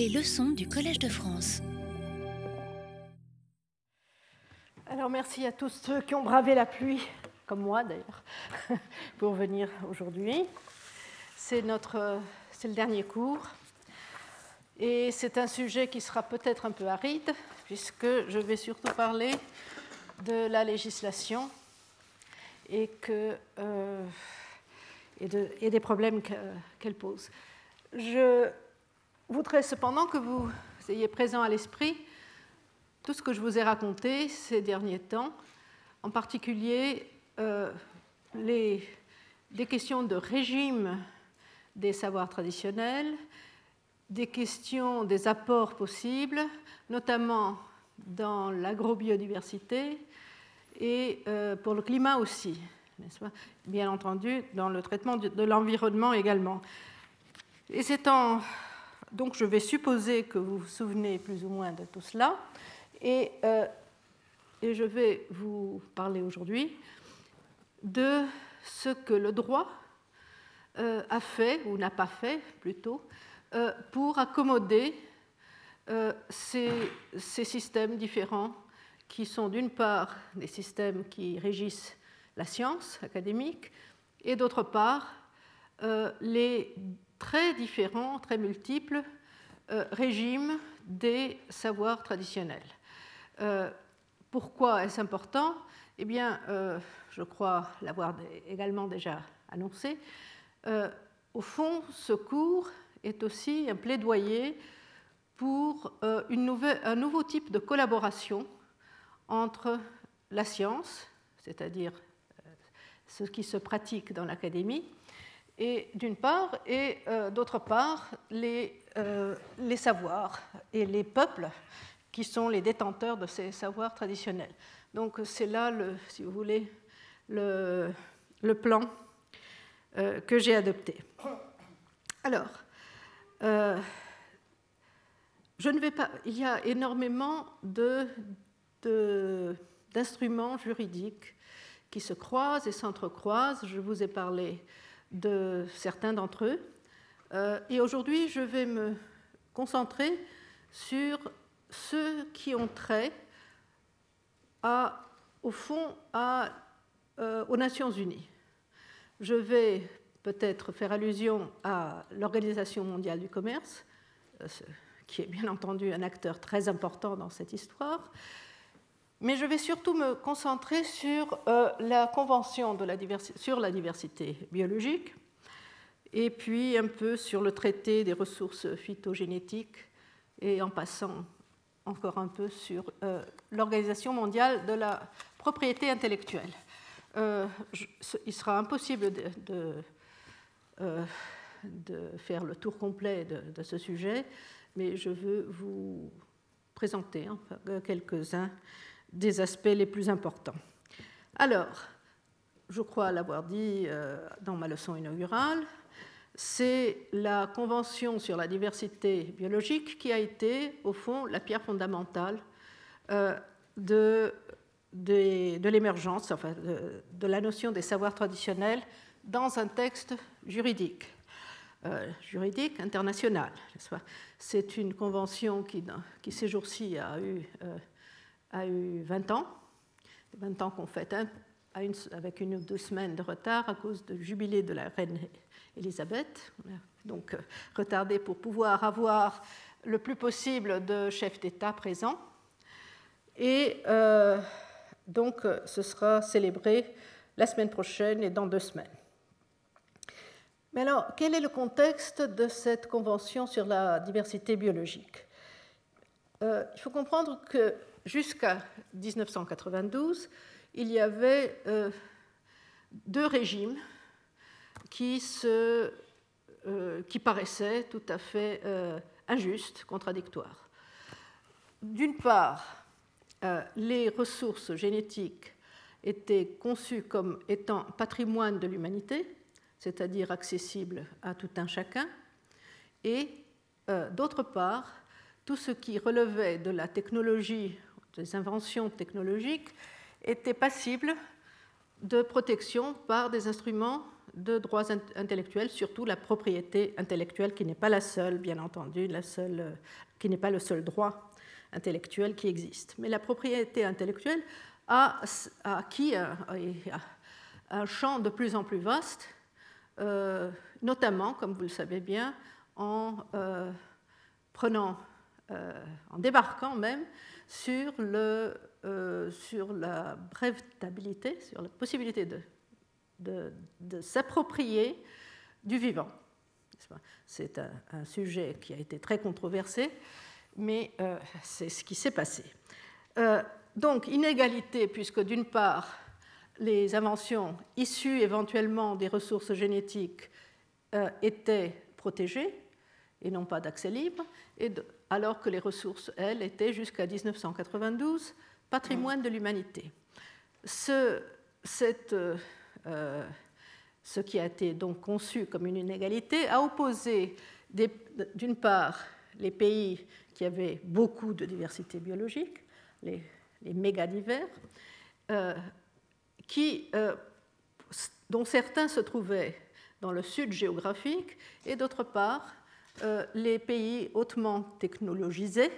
Les leçons du Collège de France. Alors merci à tous ceux qui ont bravé la pluie, comme moi d'ailleurs, pour venir aujourd'hui. C'est notre, le dernier cours, et c'est un sujet qui sera peut-être un peu aride, puisque je vais surtout parler de la législation et, que, euh, et, des problèmes qu'elle pose. Je voudrais cependant que vous ayez présent à l'esprit tout ce que je vous ai raconté ces derniers temps, en particulier euh, des questions de régime des savoirs traditionnels, des questions des apports possibles, notamment dans l'agrobiodiversité et euh, pour le climat aussi, Bien entendu, dans le traitement de l'environnement également. Et c'est en donc je vais supposer que vous vous souvenez plus ou moins de tout cela. Et, euh, je vais vous parler aujourd'hui de ce que le droit euh, a fait, ou n'a pas fait plutôt, euh, pour accommoder ces, systèmes différents qui sont d'une part des systèmes qui régissent la science académique et d'autre part les très différents, très multiples euh, régimes des savoirs traditionnels. Euh, pourquoi est-ce important? Eh bien, euh, je crois l'avoir également déjà annoncé. au fond, ce cours est aussi un plaidoyer pour un nouveau type de collaboration entre la science, c'est-à-dire ce qui se pratique dans l'académie, et d'une part, et euh, d'autre part, les, euh, les, savoirs et les peuples qui sont les détenteurs de ces savoirs traditionnels. Donc c'est là, le, si vous voulez, le, le plan euh, que j'ai adopté. Alors, je ne vais pas. Il y a énormément de, d'instruments juridiques qui se croisent et s'entrecroisent. Je vous ai parlé de certains d'entre eux. Euh, et aujourd'hui, je vais me concentrer sur ceux qui ont trait au fond euh, aux Nations Unies. Je vais peut-être faire allusion à l'Organisation mondiale du commerce, euh, qui est bien entendu un acteur très important dans cette histoire, mais je vais surtout me concentrer sur euh, la Convention sur la diversité biologique et puis un peu sur le traité des ressources phytogénétiques et en passant encore un peu sur euh, l'Organisation mondiale de la propriété intellectuelle. Euh, il sera impossible de, de, faire le tour complet de, ce sujet, mais je veux vous présenter quelques-uns des aspects les plus importants. Alors, je crois l'avoir dit euh, dans ma leçon inaugurale, c'est la Convention sur la diversité biologique qui a été, au fond, la pierre fondamentale euh, de, l'émergence, enfin, de, la notion des savoirs traditionnels dans un texte juridique, euh, juridique international. C'est une convention qui ces jours-ci a eu a eu 20 ans, 20 ans qu'on fête avec une ou deux semaines de retard à cause du jubilé de la reine Elisabeth, donc euh, retardé pour pouvoir avoir le plus possible de chefs d'État présents. Et euh, donc ce sera célébré la semaine prochaine et dans deux semaines. Mais alors, quel est le contexte de cette convention sur la diversité biologique? Euh, Il faut comprendre que jusqu'à 1992, il y avait euh, deux régimes qui, se, euh, qui, paraissaient tout à fait euh, injustes, contradictoires. D'une part, les ressources génétiques étaient conçues comme étant patrimoine de l'humanité, c'est-à-dire accessibles à tout un chacun, et d'autre part, tout ce qui relevait de la technologie des inventions technologiques étaient passibles de protection par des instruments de droits intellectuels, surtout la propriété intellectuelle, qui n'est pas la seule, bien entendu, la seule, qui n'est pas le seul droit intellectuel qui existe. Mais la propriété intellectuelle a, acquis un, champ de plus en plus vaste, euh, notamment, comme vous le savez bien, en euh, prenant, euh, en débarquant même sur, le, sur la brevetabilité, sur la possibilité de de, s'approprier du vivant. C'est un, sujet qui a été très controversé, mais euh, c'est ce qui s'est passé. Euh, donc, inégalité, puisque d'une part, les inventions issues éventuellement des ressources génétiques euh, étaient protégées et non pas d'accès libre, alors que les ressources, elles, étaient jusqu'à 1992 patrimoine de l'humanité. Euh, ce qui a été donc conçu comme une inégalité, a opposé d'une part les pays qui avaient beaucoup de diversité biologique, les, les mégadivers, euh, euh, dont certains se trouvaient dans le sud géographique, et d'autre part les pays hautement technologisés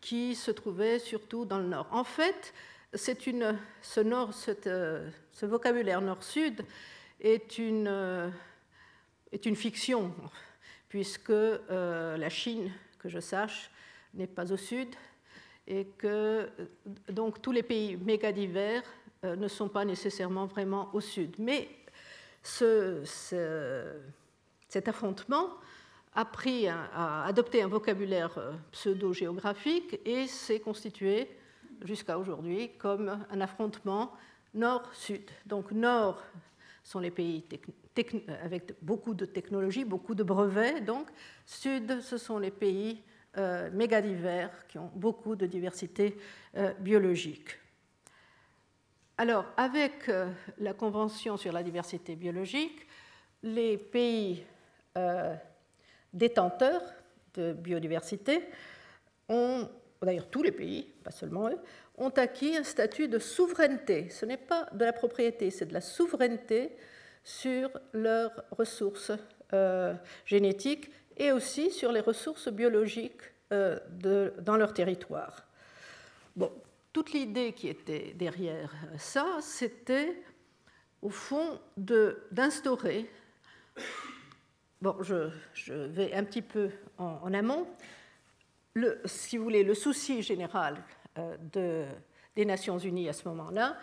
qui se trouvaient surtout dans le nord. En fait, euh, ce vocabulaire nord-sud est une, euh, fiction, puisque euh, la Chine, que je sache, n'est pas au sud, et que donc tous les pays méga divers ne sont pas nécessairement vraiment au sud. Mais ce, cet affrontement a, pris a adopté un vocabulaire pseudo-géographique et s'est constitué jusqu'à aujourd'hui comme un affrontement nord-sud. Donc nord sont les pays avec beaucoup de technologies, beaucoup de brevets, donc sud, ce sont les pays euh, mégadivers qui ont beaucoup de diversité euh, biologique. Alors, avec euh, la Convention sur la diversité biologique, les pays euh, détenteurs de biodiversité ont d'ailleurs tous les pays, pas seulement eux, ont acquis un statut de souveraineté. Ce n'est pas de la propriété, c'est de la souveraineté sur leurs ressources euh, génétiques et aussi sur les ressources biologiques euh, dans leur territoire. Toute l'idée qui était derrière ça, c'était au fond d'instaurer, bon, je, vais un petit peu en amont, si vous voulez, le souci général euh, de, des Nations Unies à ce moment-là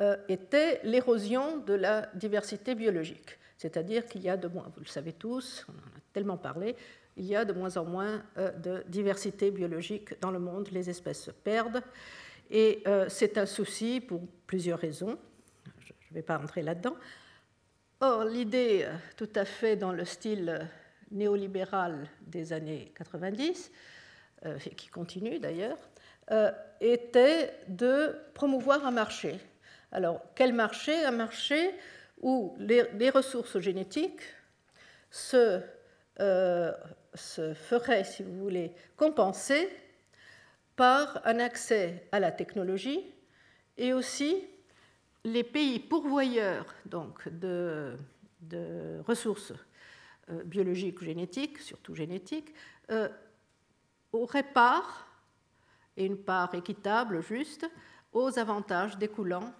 euh, était l'érosion de la diversité biologique. C'est-à-dire qu'il y a de moins, vous le savez tous, on en a tellement parlé, il y a de moins en moins euh, de diversité biologique dans le monde, les espèces se perdent, et c'est un souci pour plusieurs raisons. Je ne vais pas entrer là-dedans. Or, l'idée, tout à fait dans le style néolibéral des années 90, euh, qui continue d'ailleurs, euh, était de promouvoir un marché. Alors, quel marché? Un marché où les, ressources génétiques se, euh, se, feraient, si vous voulez, compenser par un accès à la technologie et aussi les pays pourvoyeurs donc, de, ressources biologiques ou génétiques, surtout génétiques, aurait part, et une part équitable, juste, aux avantages découlant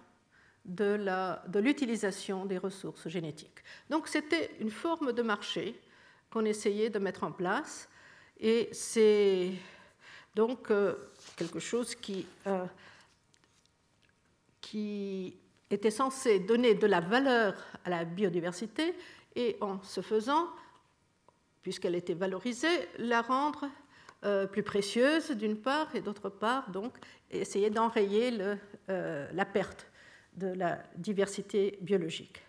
de l'utilisation des ressources génétiques. Donc c'était une forme de marché qu'on essayait de mettre en place, et c'est donc euh, quelque chose qui, euh, qui était censé donner de la valeur à la biodiversité et en se faisant, puisqu'elle était valorisée, la rendre euh, plus précieuses d'une part, et d'autre part, donc, essayer d'enrayer euh, la perte de la diversité biologique.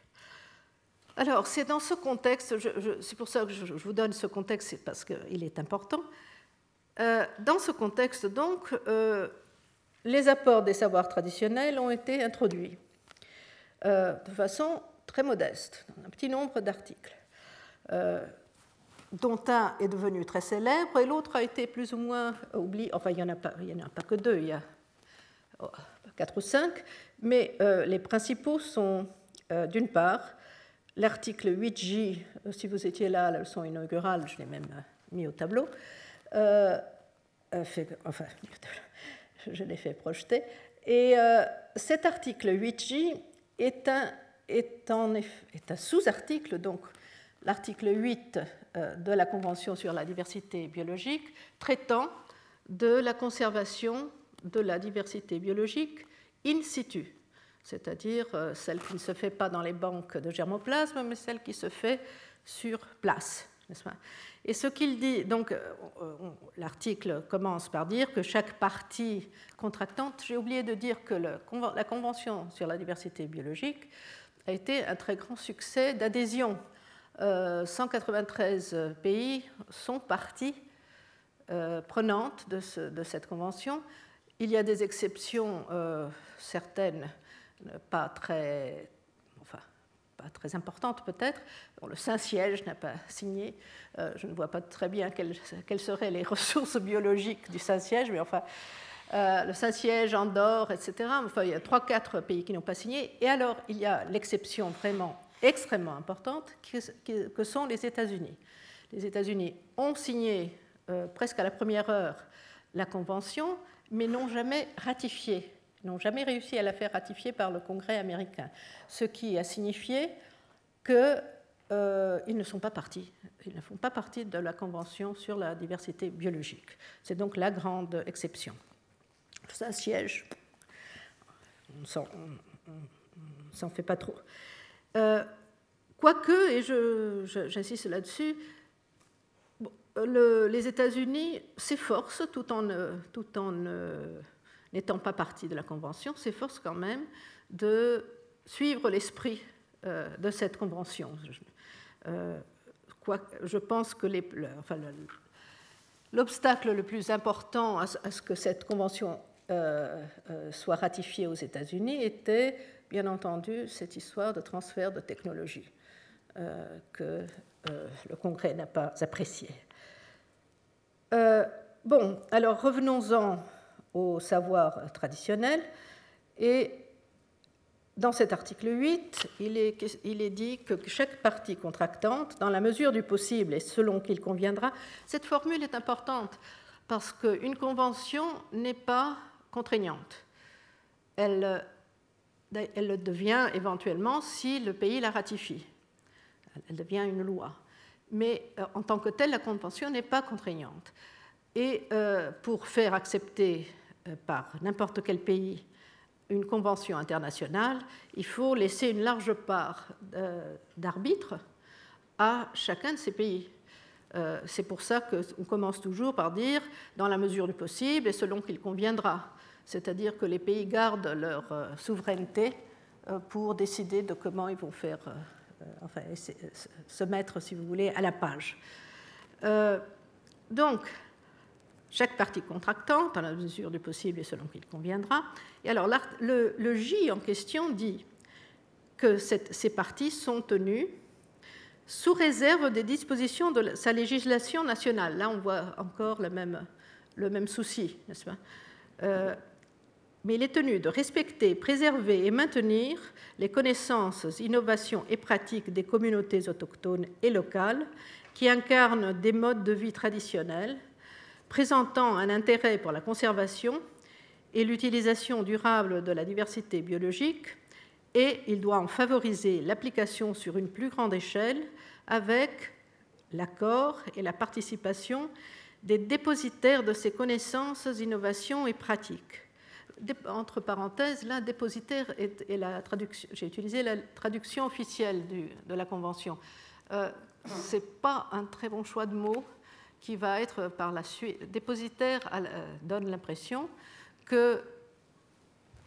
Alors, c'est dans ce contexte, c'est pour ça que je, vous donne ce contexte, c'est parce qu'il est important. Euh, dans ce contexte, donc, les apports des savoirs traditionnels ont été introduits de façon très modeste, dans un petit nombre d'articles dont un est devenu très célèbre et l'autre a été plus ou moins oublié. Enfin, il n'y en, a pas, que deux, il y a oh, quatre ou cinq, mais euh, les principaux sont, euh, d'une part, l'article 8J, si vous étiez là à la leçon inaugurale, je l'ai même mis au tableau, enfin, je l'ai fait projeter. Et cet article 8J est un, sous-article, donc l'article 8 de la Convention sur la diversité biologique, traitant de la conservation de la diversité biologique in situ, c'est-à-dire euh, celle qui ne se fait pas dans les banques de germoplasme, mais celle qui se fait sur place. Et ce qu'il dit, donc euh, l'article commence par dire que chaque partie contractante, j'ai oublié de dire que la Convention sur la diversité biologique a été un très grand succès d'adhésion. 193 euh, pays sont partis prenantes de, cette convention il y a des exceptions, euh, certaines pas très, pas très importantes peut-être. le Saint-Siège n'a pas signé. Euh, je ne vois pas très bien quelles, seraient les ressources biologiques du Saint-Siège, mais enfin, euh, le Saint-Siège, Andorre, etc. Enfin, il y a trois, quatre pays qui n'ont pas signé. Et alors, il y a l'exception vraiment extrêmement importante, que sont les États-Unis. Les États-Unis ont signé presque à la première heure la Convention, mais n'ont jamais ratifié, n'ont jamais réussi à la faire ratifier par le Congrès américain, ce qui a signifié qu'ils euh, ne sont pas partis, ils ne font pas partie de la Convention sur la diversité biologique. C'est donc la grande exception. Un siège, on ne s'en fait pas trop. Euh, quoique, et j'insiste là-dessus, les États-Unis s'efforcent, tout en, tout en n'étant pas partie de la Convention, s'efforcent quand même de suivre l'esprit euh, de cette Convention. Euh, je pense que l'obstacle le plus important à, ce que cette Convention euh, soit ratifiée aux États-Unis était, bien entendu, cette histoire de transfert de technologie que le Congrès n'a pas appréciée. Euh, bon, alors revenons-en au savoir traditionnel. Et dans cet article 8, il est, dit que chaque partie contractante, dans la mesure du possible et selon qu'il conviendra, cette formule est importante parce qu'une convention n'est pas contraignante. Elle, le devient éventuellement si le pays la ratifie. Elle devient une loi mais euh, en tant que telle, la Convention n'est pas contraignante. Et euh, pour faire accepter par n'importe quel pays une convention internationale, il faut laisser une large part d'arbitre à chacun de ces pays. C'est pour ça qu'on commence toujours par dire dans la mesure du possible et selon qu'il conviendra. C'est-à-dire que les pays gardent leur souveraineté pour décider de comment ils vont faire euh, enfin, se mettre, si vous voulez, à la page. Euh, donc, chaque partie contractante, à la mesure du possible et selon qu'il conviendra. Et alors, le, J en question dit que ces parties sont tenues sous réserve des dispositions de sa législation nationale. Là, on voit encore le même, le même souci, n'est-ce pas? Euh, mais il est tenu de respecter, préserver et maintenir les connaissances, innovations et pratiques des communautés autochtones et locales qui incarnent des modes de vie traditionnels, présentant un intérêt pour la conservation et l'utilisation durable de la diversité biologique, et il doit en favoriser l'application sur une plus grande échelle avec l'accord et la participation des dépositaires de ces connaissances, innovations et pratiques entre parenthèses, là, dépositaire et, la traduction, j'ai utilisé la traduction officielle de la Convention. Euh, Ce n'est pas un très bon choix de mots qui va être par la suite. Dépositaire euh, donne l'impression que,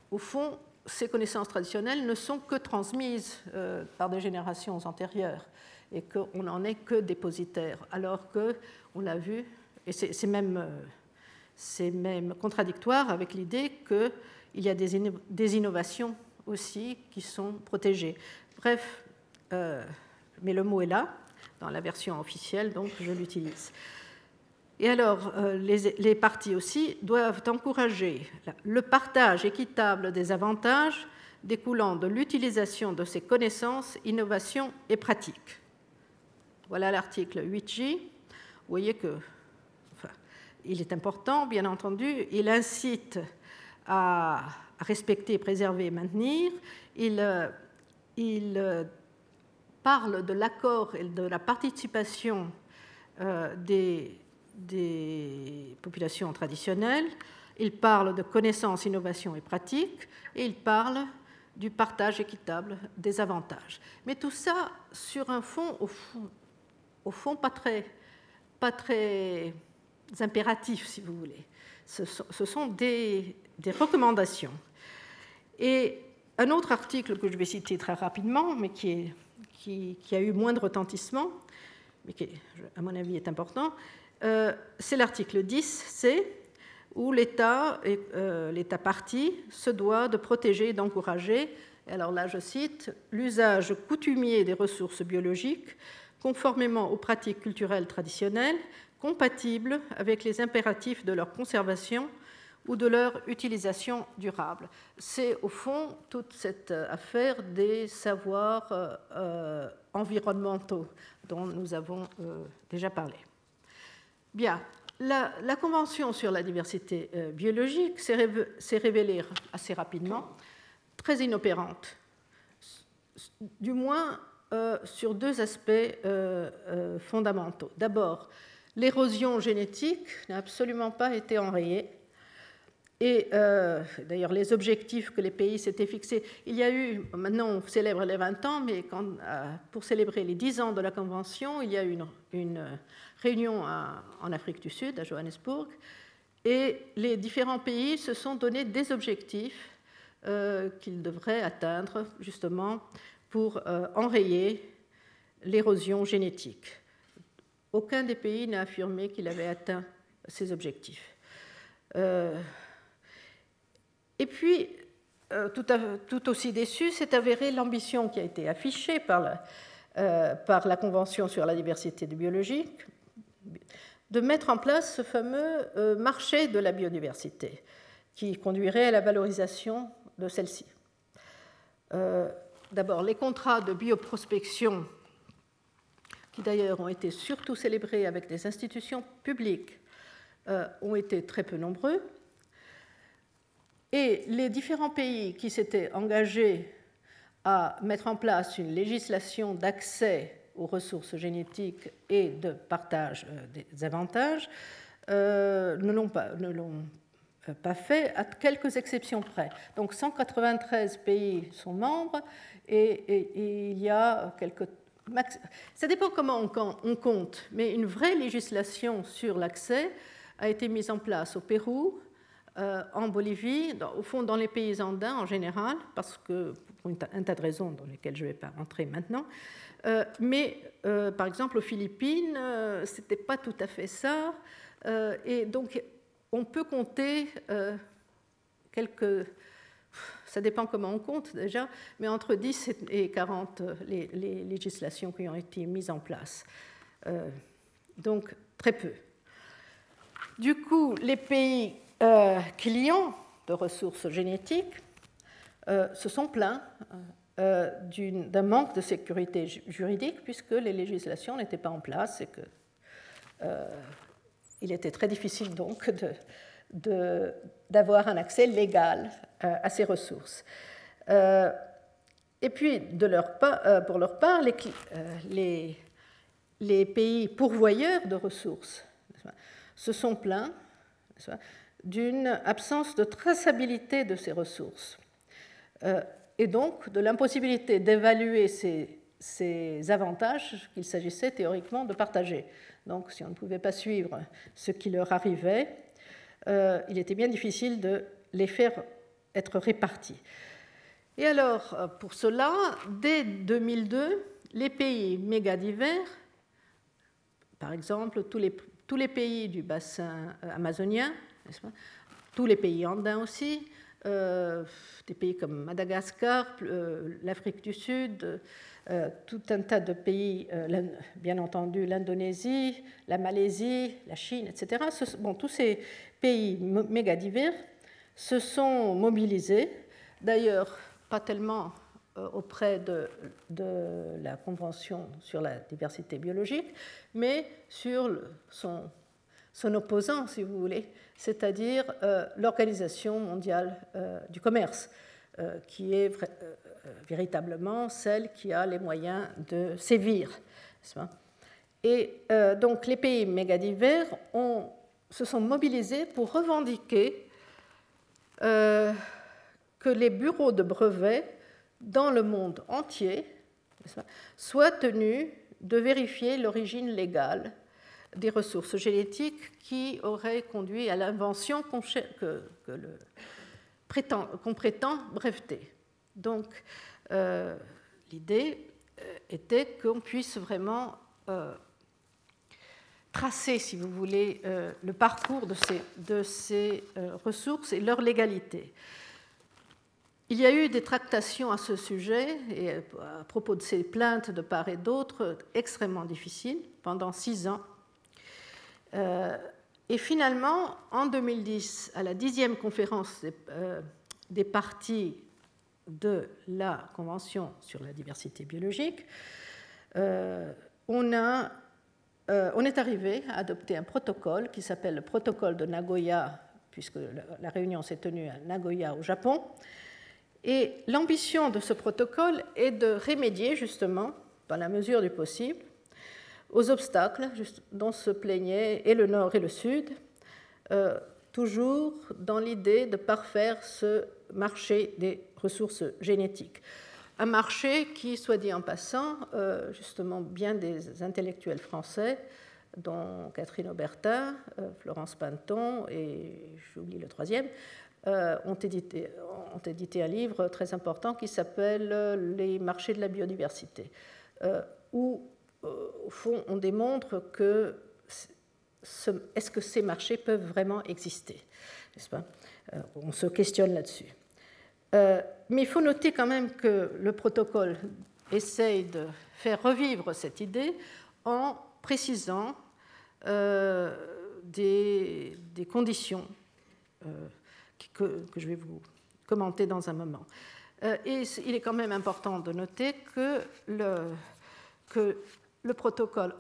au fond, ces connaissances traditionnelles ne sont que transmises euh, par des générations antérieures et qu'on n'en est que dépositaire, alors que, on l'a vu, et c'est même c'est même contradictoire avec l'idée qu'il y a des, innovations aussi qui sont protégées. Bref, euh, mais le mot est là, dans la version officielle, donc je l'utilise. Et alors, euh, les, les, parties aussi doivent encourager le partage équitable des avantages découlant de l'utilisation de ces connaissances, innovations et pratiques. Voilà l'article 8J. Vous voyez que il est important, bien entendu. Il incite à respecter, préserver et maintenir. Il, euh, euh, parle de l'accord et de la participation des, des, populations traditionnelles. Il parle de connaissances, innovations et pratiques. Et il parle du partage équitable des avantages. Mais tout ça sur un fond, au fond, pas, très, impératifs, si vous voulez. Ce sont, des, recommandations. Et un autre article que je vais citer très rapidement, mais qui, a eu moins de retentissement, mais qui, à mon avis, est important, euh, c'est l'article 10c, où l'État, euh, l'État parti se doit de protéger et d'encourager, alors là je cite, l'usage coutumier des ressources biologiques conformément aux pratiques culturelles traditionnelles compatibles avec les impératifs de leur conservation ou de leur utilisation durable. C'est au fond toute cette affaire des savoirs euh, euh, environnementaux dont nous avons euh, déjà parlé. Bien, la, Convention sur la diversité biologique s'est révélée assez rapidement très inopérante, du moins sur deux aspects fondamentaux. D'abord, L'érosion génétique n'a absolument pas été enrayée. Et euh, d'ailleurs, les objectifs que les pays s'étaient fixés, il y a eu, maintenant on célèbre les 20 ans, mais euh, pour célébrer les 10 ans de la Convention, il y a eu une, réunion en Afrique du Sud, à Johannesburg, et les différents pays se sont donné des objectifs euh, qu'ils devraient atteindre justement pour enrayer l'érosion génétique. Aucun des pays n'a affirmé qu'il avait atteint ses objectifs. Et puis, euh, tout, aussi déçu, s'est avérée l'ambition qui a été affichée par la, euh, Convention sur la diversité biologique de mettre en place ce fameux marché de la biodiversité qui conduirait à la valorisation de celle-ci. D'abord, les contrats de bioprospection qui d'ailleurs ont été surtout célébrés avec des institutions publiques, euh, ont été très peu nombreux. Et les différents pays qui s'étaient engagés à mettre en place une législation d'accès aux ressources génétiques et de partage euh, des avantages euh, ne l'ont pas, pas, fait, à quelques exceptions près. Donc 193 pays sont membres et, et il y a quelques ça dépend comment on compte, mais une vraie législation sur l'accès a été mise en place au Pérou, euh, en Bolivie, au fond dans les pays andins en général, parce que pour un tas de raisons dans lesquelles je ne vais pas entrer maintenant. Euh, mais euh, par exemple aux Philippines, ce n'était pas tout à fait ça. et donc on peut compter quelques ça dépend comment on compte déjà, mais entre 10 et 40 euh, les, législations qui ont été mises en place. Donc très peu. Du coup, les pays euh, clients de ressources génétiques se sont plaints d'un manque de sécurité juridique puisque les législations n'étaient pas en place et que il était très difficile donc d'avoir un accès légal euh, à ces ressources. Euh, et puis, euh, pour leur part, les, pays pourvoyeurs de ressources se sont plaints d'une absence de traçabilité de ces ressources et donc de l'impossibilité d'évaluer ces, avantages qu'il s'agissait théoriquement de partager. Donc, si on ne pouvait pas suivre ce qui leur arrivait, euh, il était bien difficile de les faire être répartis. Et alors, euh, pour cela, dès 2002, les pays méga divers, par exemple tous les, tous les pays du bassin euh, tous les pays andins aussi, des pays comme Madagascar, l'Afrique du Sud, tout un tas de pays, bien entendu l'Indonésie, la Malaisie, la Chine, etc. bon, tous ces pays méga divers se sont mobilisés. D'ailleurs, pas tellement auprès de, la Convention sur la diversité biologique, mais sur son, opposant, si vous voulez, c'est-à-dire l'Organisation mondiale du commerce, qui est véritablement celle qui a les moyens de sévir. Et donc les pays mégadivers ont se sont mobilisés pour revendiquer euh, que les bureaux de brevets dans le monde entier soient tenus de vérifier l'origine légale des ressources génétiques qui auraient conduit à l'invention qu'on prétend, prétend, breveter. Donc, euh, l'idée euh, était qu'on puisse vraiment tracer, si vous voulez, euh, le parcours de ces, de ces euh, ressources et leur légalité. Il y a eu des tractations à ce sujet, et euh, à propos de ces plaintes de part et d'autre, extrêmement difficiles, pendant six ans. Et finalement, en 2010, à la dixième conférence des, des parties de la Convention sur la diversité biologique, euh, on est arrivé à adopter un protocole qui s'appelle le protocole de Nagoya, puisque la réunion s'est tenue à Nagoya au Japon. Et l'ambition de ce protocole est de remédier justement, dans la mesure du possible, aux obstacles dont se plaignaient et le Nord et le Sud, euh, toujours dans l'idée de parfaire ce marché des ressources génétiques. Un marché qui, soit dit en passant, euh, justement bien des intellectuels français, dont Catherine Aubertin, euh, Florence Panton et j'oublie le troisième, ont, édité, ont, édité, un livre très important qui s'appelle Les marchés de la biodiversité, où, au fond, on démontre que est-ce que ces marchés peuvent vraiment exister, n'est-ce pas? On se questionne là-dessus. Euh, mais il faut noter quand même que le protocole essaye de faire revivre cette idée en précisant euh, des, conditions euh, que, je vais vous commenter dans un moment. et il est quand même important de noter que le protocole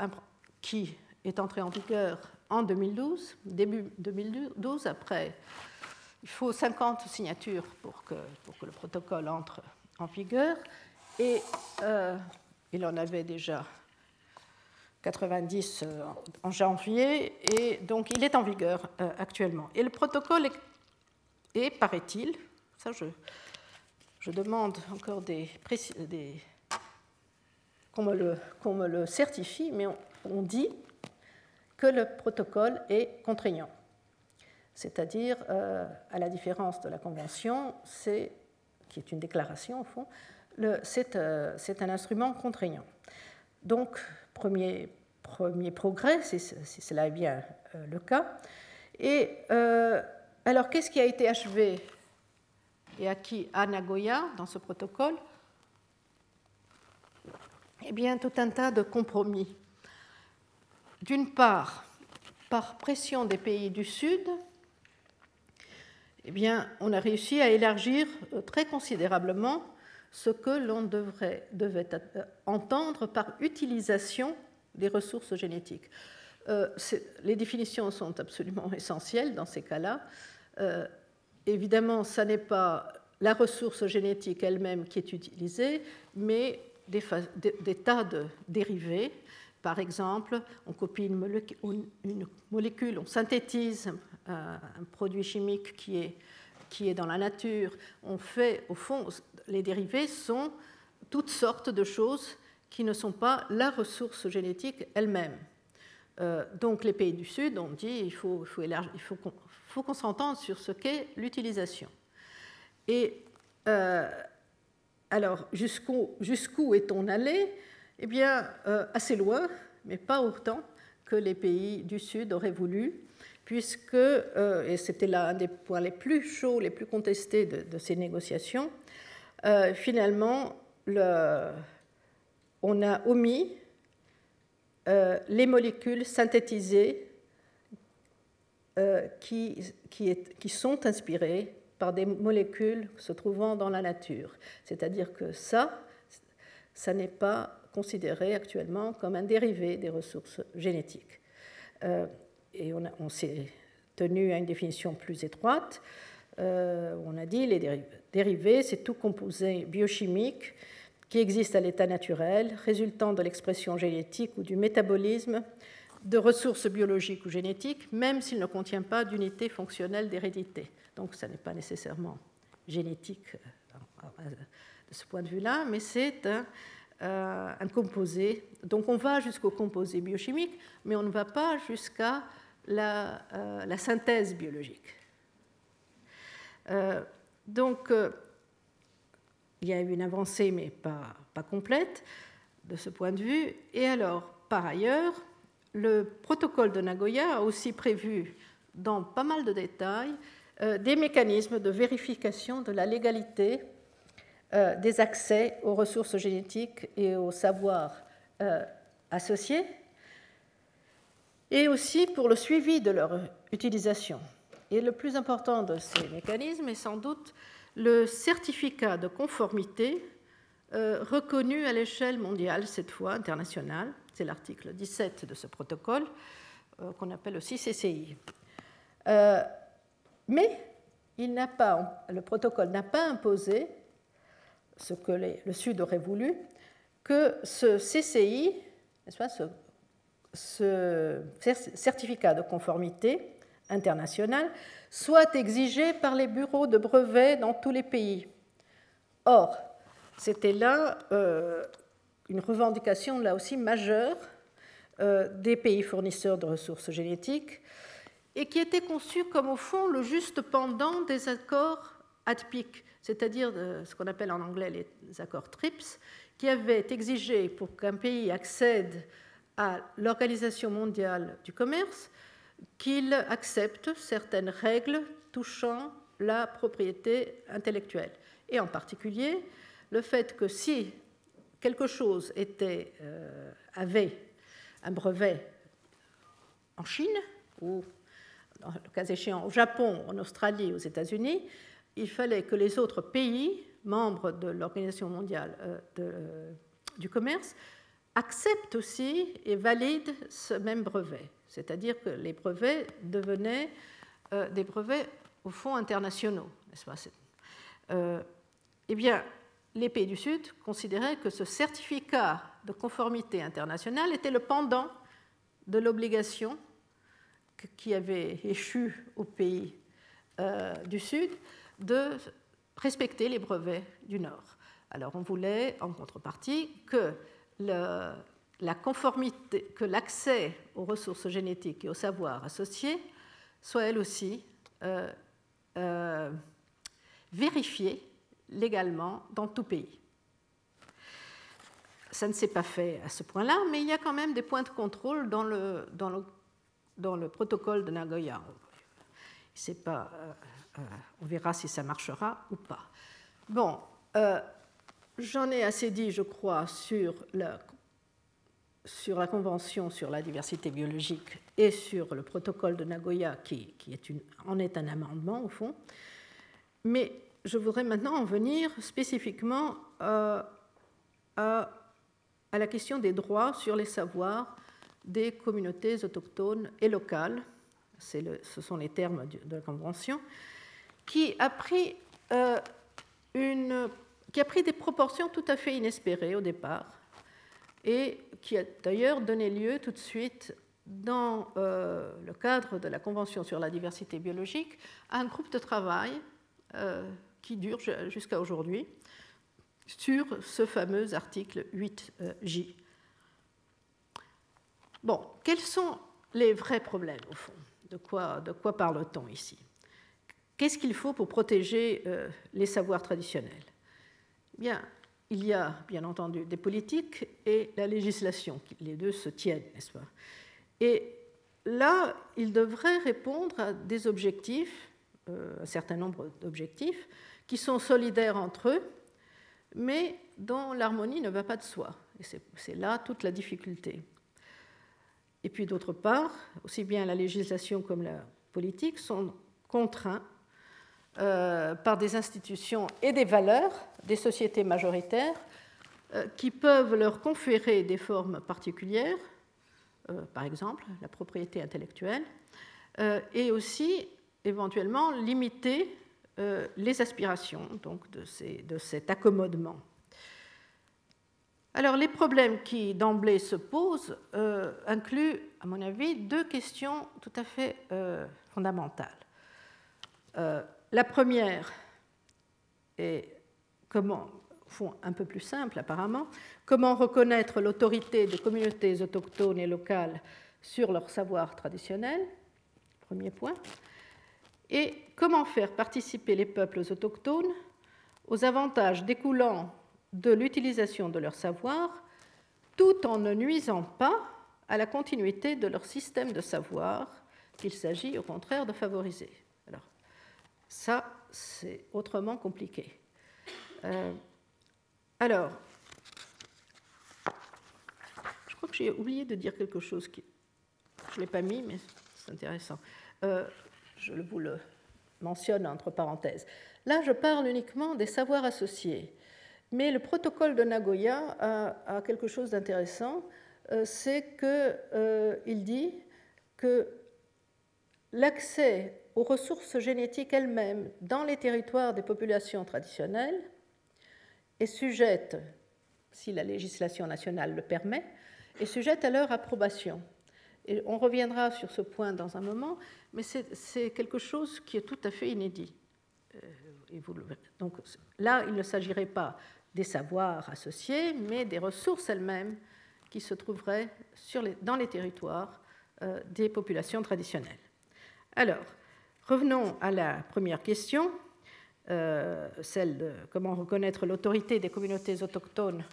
qui est entré en vigueur en 2012, début 2012, après il faut 50 signatures pour que, le protocole entre en vigueur. Et euh, il en avait déjà 90 euh, en janvier, et donc il est en vigueur euh, actuellement. Et le protocole est, paraît-il, ça je, je, demande encore des, des qu'on me, le, certifie, mais on dit que le protocole est contraignant c'est-à-dire, euh, à la différence de la Convention, qui est une déclaration au fond, euh, c'est un instrument contraignant. Donc, premier, premier progrès, si, cela est bien euh, le cas. Et alors, qu'est-ce qui a été achevé et acquis à Nagoya dans ce protocole? Eh bien, tout un tas de compromis. D'une part, par pression des pays du Sud, eh bien, on a réussi à élargir euh, très considérablement ce que l'on devait euh, entendre par utilisation des ressources génétiques. Euh, les définitions sont absolument essentielles dans ces cas-là. évidemment, ce n'est pas la ressource génétique elle-même qui est utilisée, mais des, tas de dérivés. Par exemple, on copie une, molécule, on synthétise un produit chimique qui est, qui est dans la nature, on fait, au fond, les dérivés sont toutes sortes de choses qui ne sont pas la ressource génétique elle-même. Euh, donc les pays du Sud ont dit il faut, faut, faut qu'on s'entende sur ce qu'est l'utilisation. Et euh, alors jusqu'où est-on allé? Eh bien, euh, assez loin, mais pas autant que les pays du Sud auraient voulu puisque, euh, et c'était là un des points les plus chauds, les plus contestés de, ces négociations, euh, finalement, le, on a omis les molécules synthétisées qui, sont inspirées par des molécules se trouvant dans la nature. C'est-à-dire que ça, ça n'est pas considéré actuellement comme un dérivé des ressources génétiques. Euh, et on, s'est tenu à une définition plus étroite. Euh, on a dit les dérivés, c'est tout composé biochimique qui existe à l'état naturel, résultant de l'expression génétique ou du métabolisme de ressources biologiques ou génétiques, même s'il ne contient pas d'unité fonctionnelle d'hérédité. Donc ça n'est pas nécessairement génétique euh, de ce point de vue-là, mais c'est un, euh, un, composé. Donc on va jusqu'au composé biochimique, mais on ne va pas jusqu'à la, euh, synthèse biologique. donc il y a eu une avancée, mais pas, complète de ce point de vue. Et alors, par ailleurs, le protocole de Nagoya a aussi prévu, dans pas mal de détails, des mécanismes de vérification de la légalité euh, des accès aux ressources génétiques et aux savoirs euh, associés, et aussi pour le suivi de leur utilisation. Et le plus important de ces mécanismes est sans doute le certificat de conformité euh, reconnu à l'échelle mondiale, cette fois internationale. C'est l'article 17 de ce protocole euh, qu'on appelle aussi CCI. Euh, mais le protocole n'a pas imposé ce que le Sud aurait voulu, que ce CCI, ce certificat de conformité international, soit exigé par les bureaux de brevets dans tous les pays. Or, c'était là euh, une revendication, là aussi majeure, euh, des pays fournisseurs de ressources génétiques, et qui était conçue comme au fond le juste pendant des accords ADPIC, c'est-à-dire ce qu'on appelle en anglais les accords TRIPS, qui avaient exigé pour qu'un pays accède à l'Organisation mondiale du commerce qu'il accepte certaines règles touchant la propriété intellectuelle. Et en particulier, le fait que si quelque chose euh, avait un brevet en Chine, ou le cas échéant au Japon, en Australie, aux États-Unis, il fallait que les autres pays, membres de l'Organisation mondiale euh, euh, du commerce, acceptent aussi et valident ce même brevet. C'est-à-dire que les brevets devenaient euh, des brevets au fond internationaux, Eh bien, les pays du Sud considéraient que ce certificat de conformité internationale était le pendant de l'obligation qui avait échu aux pays euh, du Sud de respecter les brevets du Nord. Alors on voulait, en contrepartie, que la conformité, que l'accès aux ressources génétiques et au savoir associés soit elle aussi euh, euh, vérifié légalement dans tout pays. Ça ne s'est pas fait à ce point-là, mais il y a quand même des points de contrôle dans le, dans le, dans le protocole de Nagoya. Pas, euh, on verra si ça marchera ou pas. Bon, j'en ai assez dit, je crois, sur la Convention sur la diversité biologique et sur le protocole de Nagoya, qui, en est un amendement au fond. Mais je voudrais maintenant en venir spécifiquement euh, à, la question des droits sur les savoirs des communautés autochtones et locales, le, ce sont les termes de la Convention, qui a pris, euh, qui a pris des proportions tout à fait inespérées au départ et qui a d'ailleurs donné lieu tout de suite, dans euh, le cadre de la Convention sur la diversité biologique, à un groupe de travail euh, qui dure jusqu'à aujourd'hui sur ce fameux article 8J. Bon, quels sont les vrais problèmes au fond? De quoi, parle-t-on ici? Qu'est-ce qu'il faut pour protéger euh, les savoirs traditionnels? Bien, il y a bien entendu des politiques et la législation. Les deux se tiennent, n'est-ce pas? Et là, il devrait répondre à des objectifs, euh, un certain nombre d'objectifs, qui sont solidaires entre eux, mais dont l'harmonie ne va pas de soi. Et c'est là toute la difficulté. Et puis d'autre part, aussi bien la législation comme la politique sont contraints par des institutions et des valeurs des sociétés majoritaires qui peuvent leur conférer des formes particulières, par exemple la propriété intellectuelle, et aussi éventuellement limiter les aspirations de cet accommodement. Alors les problèmes qui d'emblée se posent euh, incluent, à mon avis, deux questions tout à fait euh, fondamentales. Euh, la première est comment, fond un peu plus simple apparemment, comment reconnaître l'autorité des communautés autochtones et locales sur leur savoir traditionnel, premier point, et comment faire participer les peuples autochtones aux avantages découlant de l'utilisation de leur savoir tout en ne nuisant pas à la continuité de leur système de savoir qu'il s'agit au contraire de favoriser. Alors, ça, c'est autrement compliqué. Euh, alors, je crois que j'ai oublié de dire quelque chose qui. Je ne l'ai pas mis, mais c'est intéressant. Euh, je vous le mentionne entre parenthèses. Là, je parle uniquement des savoirs associés. Mais le protocole de Nagoya a, quelque chose d'intéressant, euh, c'est qu'il euh, dit que l'accès aux ressources génétiques elles-mêmes dans les territoires des populations traditionnelles est sujette, si la législation nationale le permet, est sujette à leur approbation. Et on reviendra sur ce point dans un moment, mais c'est quelque chose qui est tout à fait inédit. Euh, et Donc là, il ne s'agirait pas des savoirs associés, mais des ressources elles-mêmes qui se trouveraient dans les territoires euh, des populations traditionnelles. Alors, revenons à la première question, euh, celle de comment reconnaître l'autorité des communautés autochtones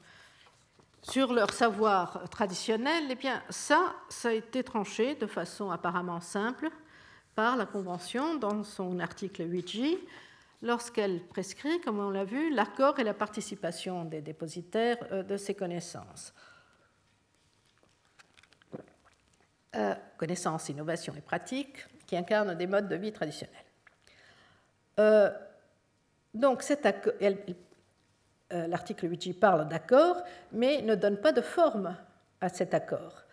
sur leur savoir traditionnel. Eh bien, ça, ça a été tranché de façon apparemment simple par la Convention dans son article 8J, lorsqu'elle prescrit, comme on l'a vu, l'accord et la participation des dépositaires euh, de ces connaissances. Euh, connaissances, innovations et pratiques qui incarnent des modes de vie traditionnels. Euh, donc, l'article 8J parle d'accord, mais ne donne pas de forme à cet accord.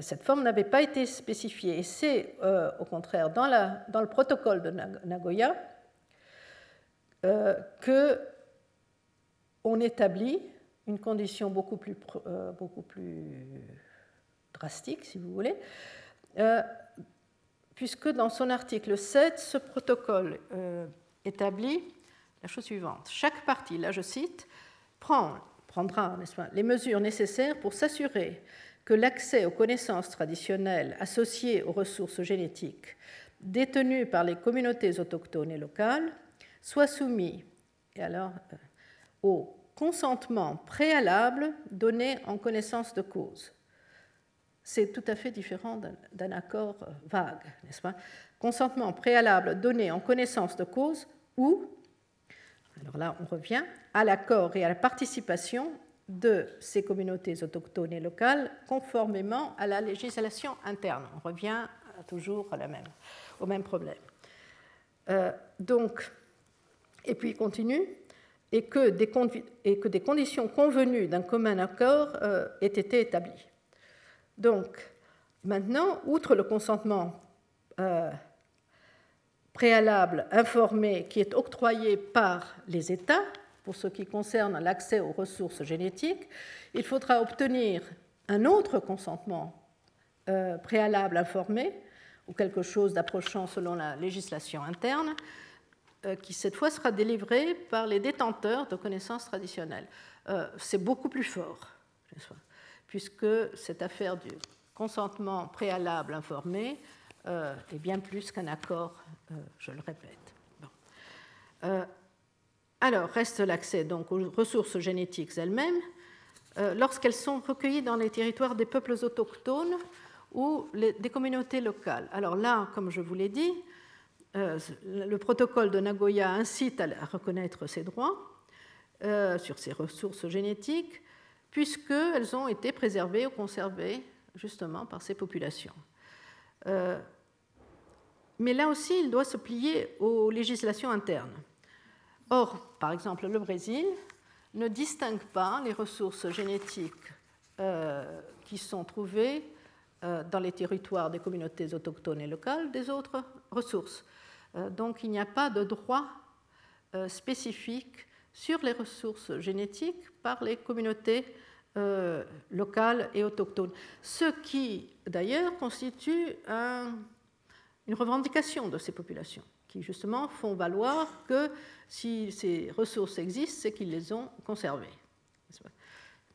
Cette forme n'avait pas été spécifiée. Et c'est, au contraire, dans, dans, le protocole de Nagoya, euh, que on établit une condition beaucoup plus, euh, beaucoup plus drastique, si vous voulez, euh, puisque dans son article 7, ce protocole établit la chose suivante. Chaque partie, là je cite, prend, prendra les mesures nécessaires pour s'assurer que l'accès aux connaissances traditionnelles associées aux ressources génétiques détenues par les communautés autochtones et locales soit soumis et alors, euh, au consentement préalable donné en connaissance de cause. C'est tout à fait différent d'un accord euh, vague, n'est-ce pas? Consentement préalable donné en connaissance de cause ou, alors là on revient, à l'accord et à la participation de ces communautés autochtones et locales conformément à la législation interne. On revient toujours à même, au même problème. Euh, donc, et puis il continue, et que des, et que des conditions convenues d'un commun accord euh, aient été établies. Donc, maintenant, outre le consentement euh, préalable informé qui est octroyé par les États pour ce qui concerne l'accès aux ressources génétiques, il faudra obtenir un autre consentement euh, préalable informé, ou quelque chose d'approchant selon la législation interne, euh, qui cette fois sera délivré par les détenteurs de connaissances traditionnelles. Euh, c'est beaucoup plus fort, puisque cette affaire du consentement préalable informé est bien plus qu'un accord, je le répète. Alors, reste l'accès donc aux ressources génétiques elles-mêmes, lorsqu'elles sont recueillies dans les territoires des peuples autochtones ou des communautés locales. Alors là, comme je vous l'ai dit, euh, le protocole de Nagoya incite à reconnaître ces droits euh, sur ces ressources génétiques, puisqu'elles ont été préservées ou conservées justement par ces populations. Euh, mais là aussi, il doit se plier aux législations internes. Or, par exemple, le Brésil ne distingue pas les ressources génétiques euh, qui sont trouvées euh, dans les territoires des communautés autochtones et locales des autres ressources. Euh, donc il n'y a pas de droit spécifique sur les ressources génétiques par les communautés locales et autochtones. Ce qui, d'ailleurs, constitue une revendication de ces populations qui justement font valoir que si ces ressources existent, c'est qu'ils les ont conservées.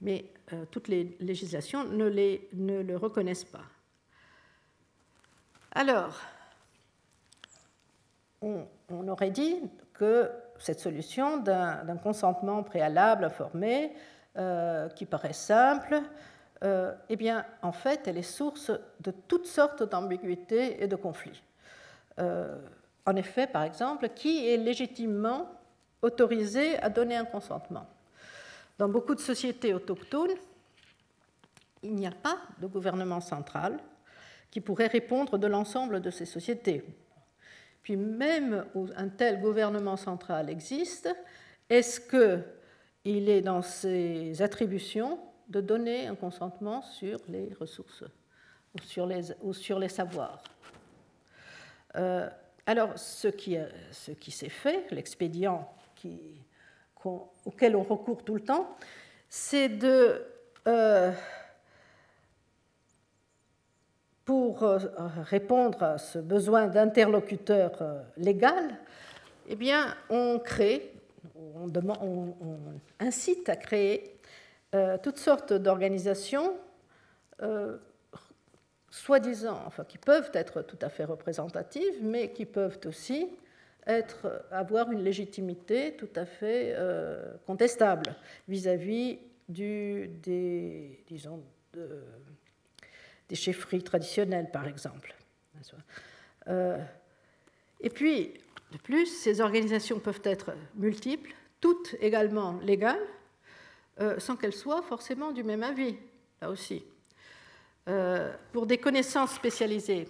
Mais euh, toutes les législations ne, le reconnaissent pas. Alors, on, aurait dit que cette solution d'un consentement préalable formé, euh, qui paraît simple, euh, eh bien, en fait, elle est source de toutes sortes d'ambiguïtés et de conflits. En effet, par exemple, qui est légitimement autorisé à donner un consentement? Dans beaucoup de sociétés autochtones, il n'y a pas de gouvernement central qui pourrait répondre de l'ensemble de ces sociétés. Puis même où un tel gouvernement central existe, est-ce qu'il est dans ses attributions de donner un consentement sur les ressources ou sur les, savoirs? Euh, alors, ce qui, s'est fait, l'expédient auquel on recourt tout le temps, c'est de, euh, pour euh, répondre à ce besoin d'interlocuteur euh, légal, eh bien, on crée, on, incite à créer toutes sortes d'organisations soi-disant, enfin qui peuvent être tout à fait représentatives, mais qui peuvent aussi avoir une légitimité tout à fait euh, contestable vis-à-vis des chefferies traditionnelles, par exemple. Euh, et puis, de plus, ces organisations peuvent être multiples, toutes également légales, euh, sans qu'elles soient forcément du même avis, là aussi. Euh, pour des connaissances spécialisées,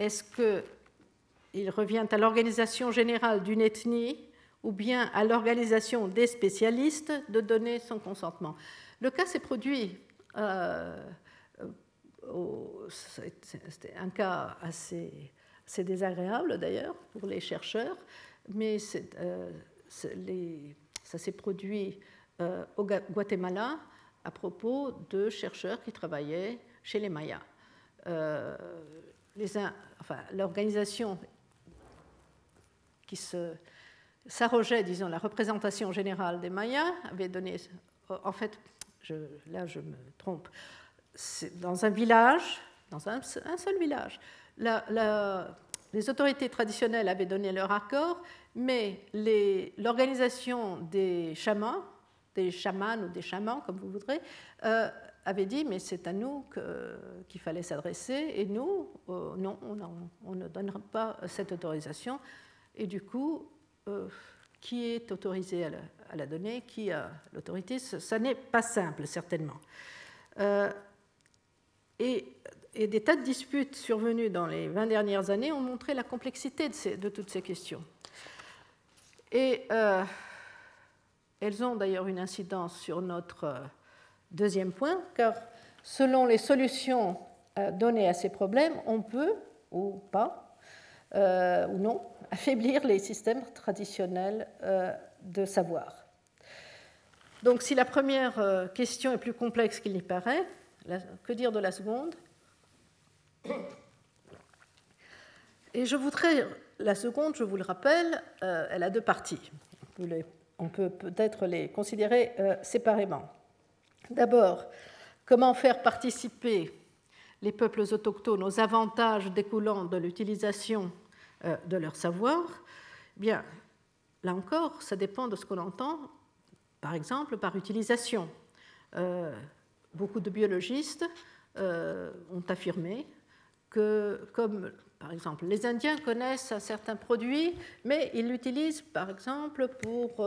est-ce qu'il revient à l'organisation générale d'une ethnie ou bien à l'organisation des spécialistes de donner son consentement? Le cas s'est produit, euh, c'était un cas assez, désagréable d'ailleurs pour les chercheurs, mais euh, ça s'est produit au Guatemala à propos de chercheurs qui travaillaient chez les Mayas. Euh, L'organisation qui s'arrogeait, disons, la représentation générale des Mayas avait donné, en fait, là je me trompe, dans un village, dans un, seul village, les autorités traditionnelles avaient donné leur accord, mais l'organisation des chamans, des chamans ou des chamans, comme vous voudrez, euh, avait dit, mais c'est à nous qu'il fallait s'adresser, et nous, euh, non, on, ne donnera pas cette autorisation. Et du coup, euh, qui est autorisé à la, donner, qui a l'autorité, ça, n'est pas simple, certainement. Euh, et, des tas de disputes survenues dans les 20 dernières années ont montré la complexité de, de toutes ces questions. Et elles ont d'ailleurs une incidence sur notre Deuxième point, car selon les solutions euh, données à ces problèmes, on peut, ou pas, euh, ou non, affaiblir les systèmes traditionnels euh, de savoir. Donc si la première question est plus complexe qu'il n'y paraît, que dire de la seconde? Et je voudrais, la seconde, je vous le rappelle, elle a deux parties. On peut peut-être les considérer séparément. D'abord, comment faire participer les peuples autochtones aux avantages découlant de l'utilisation euh, de leur savoir? Bien, là encore, ça dépend de ce qu'on entend, par exemple, par utilisation. Euh, beaucoup de biologistes euh, ont affirmé que, comme par exemple, les Indiens connaissent un certain produit, mais ils l'utilisent, par exemple, pour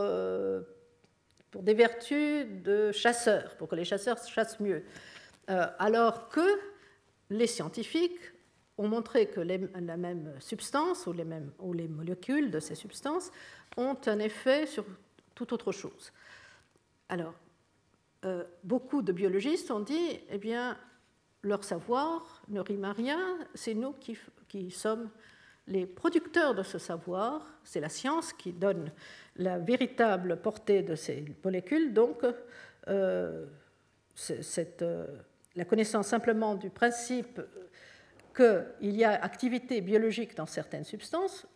pour des vertus de chasseurs, pour que les chasseurs chassent mieux. Euh, alors que les scientifiques ont montré que la même substance ou les, mêmes, ou les molécules de ces substances ont un effet sur toute autre chose. Alors, euh, beaucoup de biologistes ont dit, eh bien, leur savoir ne rime à rien, c'est nous qui, qui, sommes les producteurs de ce savoir, c'est la science qui donne la véritable portée de ces molécules, donc euh, euh, la connaissance simplement du principe qu'il y a activité biologique dans certaines substances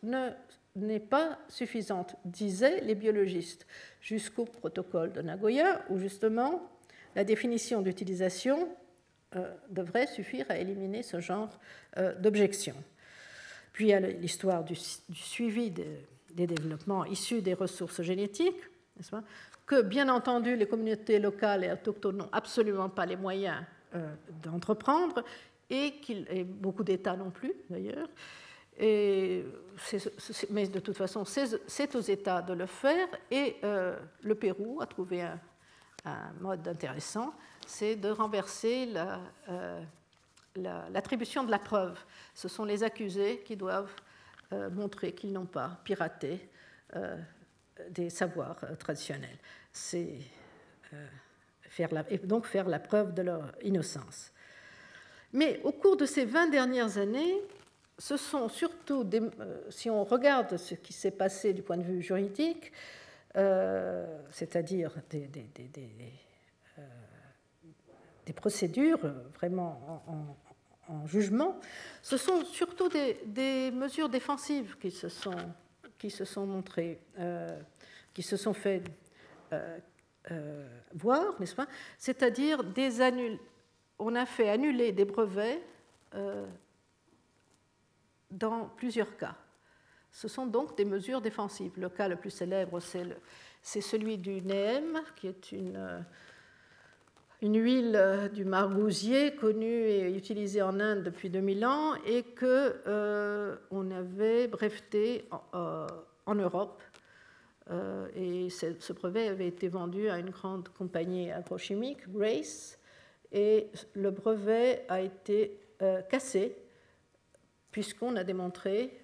n'est pas suffisante, disaient les biologistes, jusqu'au protocole de Nagoya, où justement la définition d'utilisation euh, devrait suffire à éliminer ce genre d'objection. Puis il y a l'histoire du, suivi des, développements issus des ressources génétiques, que bien entendu les communautés locales et autochtones n'ont absolument pas les moyens euh, d'entreprendre, et, et beaucoup d'États non plus d'ailleurs. Mais de toute façon, c'est aux États de le faire, et euh, le Pérou a trouvé un, mode intéressant, c'est de renverser euh, l'attribution de la preuve. Ce sont les accusés qui doivent euh, montrer qu'ils n'ont pas piraté des savoirs traditionnels. C'est donc faire la preuve de leur innocence. Mais au cours de ces 20 dernières années, ce sont surtout, euh, si on regarde ce qui s'est passé du point de vue juridique, euh, c'est-à-dire des, euh, des, procédures vraiment en, en, jugement, ce sont surtout des, mesures défensives qui se sont, qui se sont montrées, qui se sont fait voir, n'est-ce pas? C'est-à-dire on a fait annuler des brevets euh, dans plusieurs cas. Ce sont donc des mesures défensives. Le cas le plus célèbre, c'est celui du NEM, qui est une, euh, une huile euh, du margousier connue et utilisée en Inde depuis 2000 ans et que on avait breveté en, Europe. et ce brevet avait été vendu à une grande compagnie agrochimique, Grace, et le brevet a été euh, cassé puisqu'on a démontré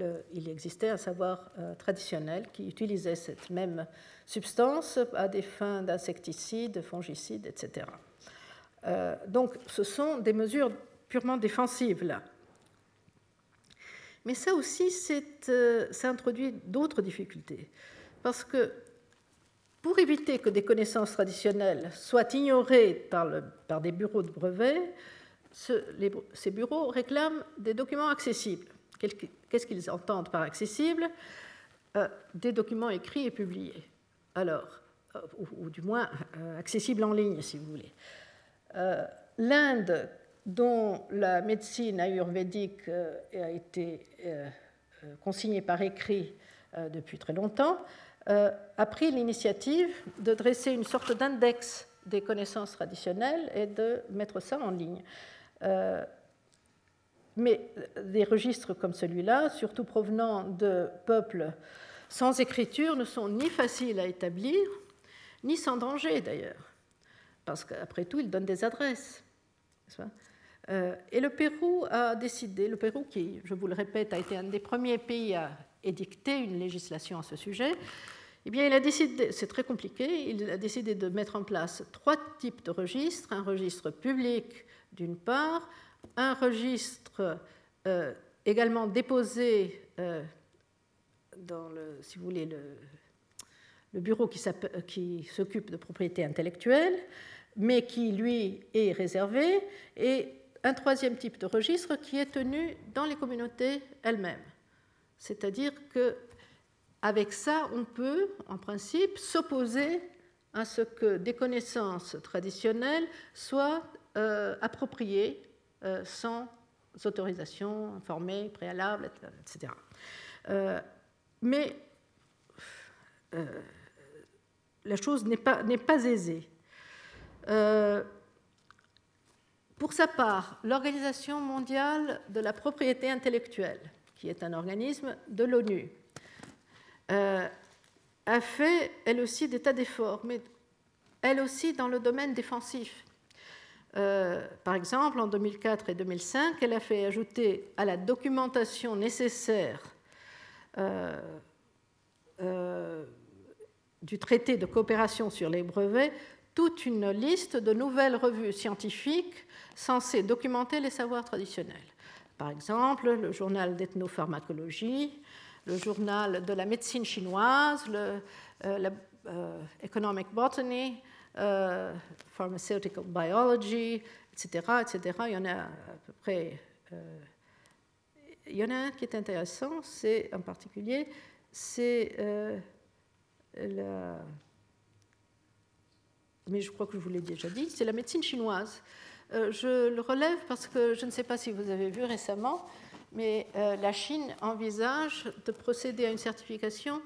euh, qu'il existait un savoir euh, traditionnel qui utilisait cette même substance à des fins d'insecticides, fongicides, etc. donc ce sont des mesures purement défensives là. Mais ça aussi, ça introduit d'autres difficultés. Parce que pour éviter que des connaissances traditionnelles soient ignorées par, des bureaux de brevets, ces bureaux réclament des documents accessibles. Qu'est-ce qu'ils entendent par accessible? Euh, Des documents écrits et publiés. Alors, euh, ou, du moins euh, accessibles en ligne, si vous voulez. L'Inde, dont la médecine ayurvédique a été consignée par écrit depuis très longtemps, euh, a pris l'initiative de dresser une sorte d'index des connaissances traditionnelles et de mettre ça en ligne. Euh, mais des registres comme celui-là, surtout provenant de peuples sans écriture, ne sont ni faciles à établir, ni sans danger d'ailleurs, parce qu'après tout, ils donnent des adresses. Euh, et le Pérou a décidé, le Pérou qui, je vous le répète, a été un des premiers pays à édicter une législation à ce sujet, eh bien, il a décidé, c'est très compliqué, il a décidé de mettre en place trois types de registres. Un registre public, d'une part, un registre euh, également déposé euh, dans le, si vous voulez, le, bureau qui s'occupe de propriété intellectuelle, mais qui, lui, est réservé, et un troisième type de registre qui est tenu dans les communautés elles-mêmes. C'est-à-dire que avec ça, on peut, en principe, s'opposer à ce que des connaissances traditionnelles soient euh, appropriées sans autorisation informée, préalable, etc. Euh, mais la chose n'est pas, aisée. pour sa part, l'Organisation mondiale de la propriété intellectuelle, qui est un organisme de l'ONU, euh, a fait, elle aussi, des tas d'efforts, mais elle aussi dans le domaine défensif. Par exemple, en 2004 et 2005, elle a fait ajouter à la documentation nécessaire du traité de coopération sur les brevets toute une liste de nouvelles revues scientifiques censées documenter les savoirs traditionnels. Par exemple, le journal d'ethnopharmacologie, le journal de la médecine chinoise, le euh, euh, Economic Botany, euh, Pharmaceutical Biology, etc., etc. Il y en a à peu près. il y en a un qui est intéressant, c'est en particulier, c'est la mais je crois que je vous l'ai déjà dit, c'est la médecine chinoise. Euh, je le relève parce que je ne sais pas si vous avez vu récemment, mais euh, la Chine envisage de procéder à une certification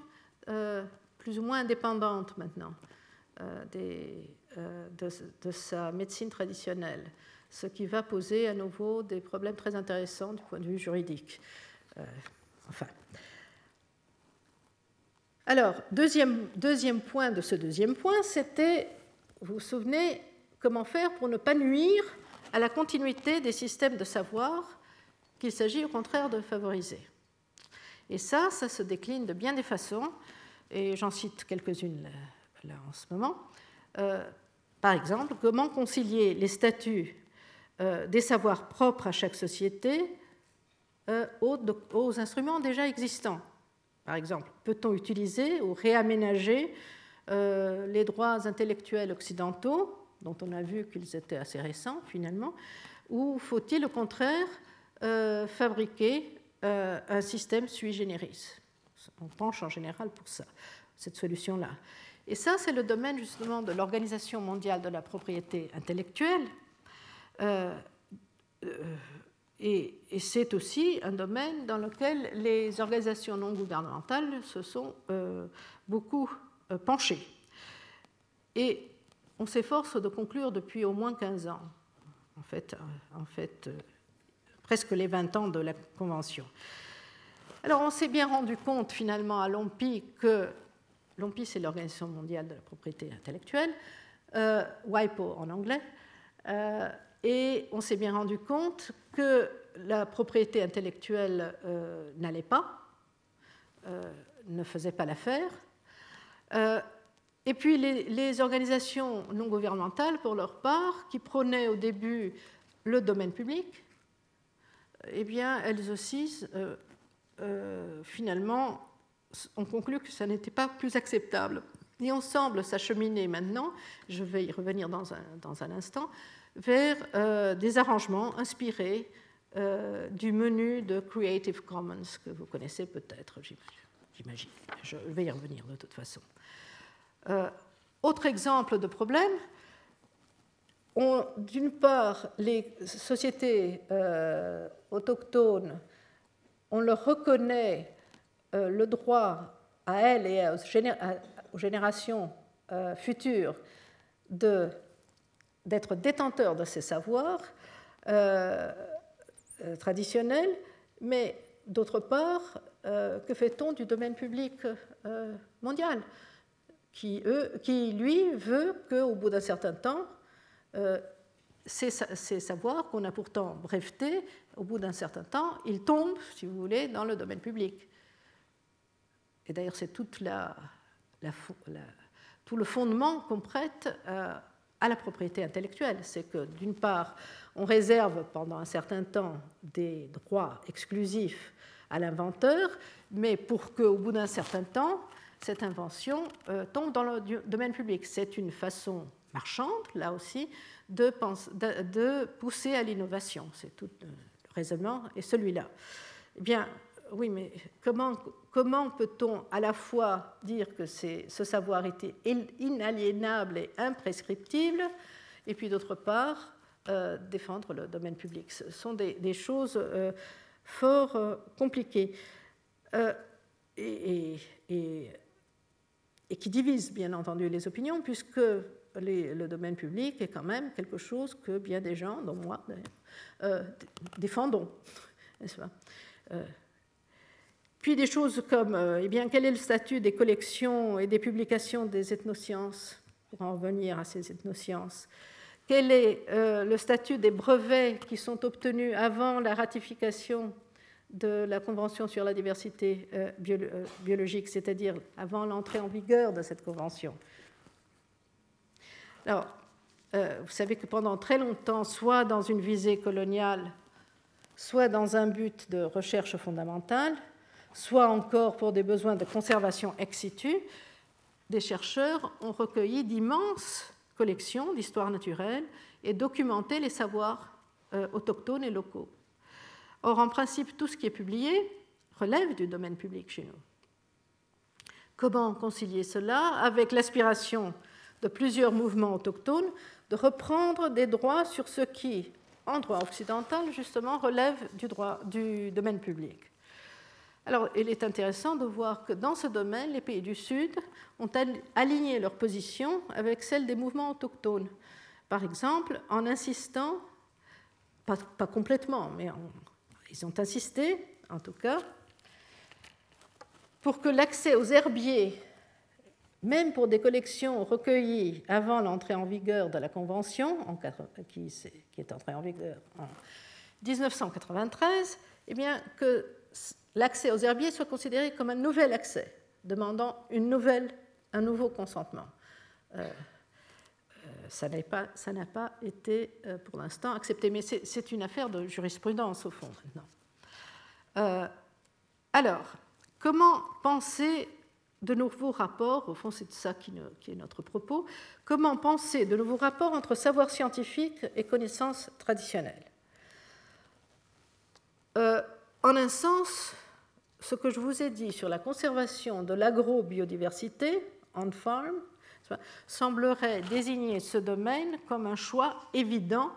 euh, plus ou moins indépendante maintenant des, de, de, sa médecine traditionnelle, ce qui va poser à nouveau des problèmes très intéressants du point de vue juridique. enfin. Alors, deuxième, deuxième point de ce deuxième point, c'était vous vous souvenez comment faire pour ne pas nuire à la continuité des systèmes de savoir qu'il s'agit au contraire de favoriser. Et ça, ça se décline de bien des façons, et j'en cite quelques-unes en ce moment. Euh, par exemple, comment concilier les statuts euh, des savoirs propres à chaque société euh, aux, aux, instruments déjà existants? Par exemple, peut-on utiliser ou réaménager les droits intellectuels occidentaux, dont on a vu qu'ils étaient assez récents finalement, ou faut-il au contraire fabriquer un système sui generis? On penche en général pour ça, cette solution-là. Et ça, c'est le domaine justement de l'Organisation mondiale de la propriété intellectuelle. et, et c'est aussi un domaine dans lequel les organisations non gouvernementales se sont beaucoup euh, penché. Et on s'efforce de conclure depuis au moins 15 ans, en fait, euh, en fait euh, presque les 20 ans de la Convention. Alors on s'est bien rendu compte finalement à l'OMPI que l'OMPI c'est l'Organisation mondiale de la propriété intellectuelle, WIPO en anglais, et on s'est bien rendu compte que la propriété intellectuelle n'allait pas, ne faisait pas l'affaire, euh, et puis les, organisations non gouvernementales, pour leur part, qui prônaient au début le domaine public, eh bien, elles aussi, euh, euh, finalement, ont conclu que ça n'était pas plus acceptable. Et on semble s'acheminer maintenant, je vais y revenir dans un, instant, vers des arrangements inspirés du menu de Creative Commons que vous connaissez peut-être, j'imagine. Je vais y revenir de toute façon. Euh, autre exemple de problème, d'une part, les sociétés euh, autochtones, on leur reconnaît euh, le droit à elles et aux, générations futures d'être détenteurs de ces savoirs traditionnels, mais d'autre part, que fait-on du domaine public mondial qui, lui veut qu'au bout d'un certain temps, euh, ces, savoirs qu'on a pourtant brevetés, au bout d'un certain temps, ils tombent, si vous voulez, dans le domaine public. Et d'ailleurs, c'est tout le fondement qu'on prête euh, à la propriété intellectuelle. C'est que, d'une part, on réserve pendant un certain temps des droits exclusifs à l'inventeur, mais pour qu'au bout d'un certain temps, cette invention euh, tombe dans le domaine public. C'est une façon marchande, là aussi, de, de, pousser à l'innovation. C'est tout le raisonnement et celui-là. Eh bien, oui, mais comment, peut-on à la fois dire que ce savoir était inaliénable et imprescriptible, et puis d'autre part euh, défendre le domaine public? Ce sont des, choses euh, fort compliquées. et, qui divise bien entendu les opinions, puisque le domaine public est quand même quelque chose que bien des gens, dont moi d'ailleurs, euh, défendons, n'est-ce pas? Euh, Puis des choses comme, euh, eh bien, quel est le statut des collections et des publications des ethnosciences, pour en revenir à ces ethnosciences? Quel est le statut des brevets qui sont obtenus avant la ratification de la Convention sur la diversité biologique, c'est-à-dire avant l'entrée en vigueur de cette convention? Alors, vous savez que pendant très longtemps, soit dans une visée coloniale, soit dans un but de recherche fondamentale, soit encore pour des besoins de conservation ex situ, des chercheurs ont recueilli d'immenses collections d'histoire naturelle et documenté les savoirs euh, autochtones et locaux. Or, en principe, tout ce qui est publié relève du domaine public chez nous. Comment concilier cela avec l'aspiration de plusieurs mouvements autochtones de reprendre des droits sur ce qui, en droit occidental, justement, relève du, domaine public? Alors, il est intéressant de voir que dans ce domaine, les pays du Sud ont aligné leur position avec celle des mouvements autochtones. Par exemple, en insistant, pas, complètement, mais ils ont insisté, en tout cas, pour que l'accès aux herbiers même pour des collections recueillies avant l'entrée en vigueur de la Convention, qui, est entrée en vigueur en 1993, eh bien, que l'accès aux herbiers soit considéré comme un nouvel accès, demandant une nouvelle, un nouveau consentement. Euh, euh, ça n'a pas, été euh, pour l'instant accepté, mais c'est une affaire de jurisprudence au fond maintenant. alors, comment penser de nouveaux rapports, au fond c'est ça qui, est notre propos, comment penser de nouveaux rapports entre savoir scientifique et connaissances traditionnelles? En un sens, ce que je vous ai dit sur la conservation de l'agrobiodiversité on farm semblerait désigner ce domaine comme un choix évident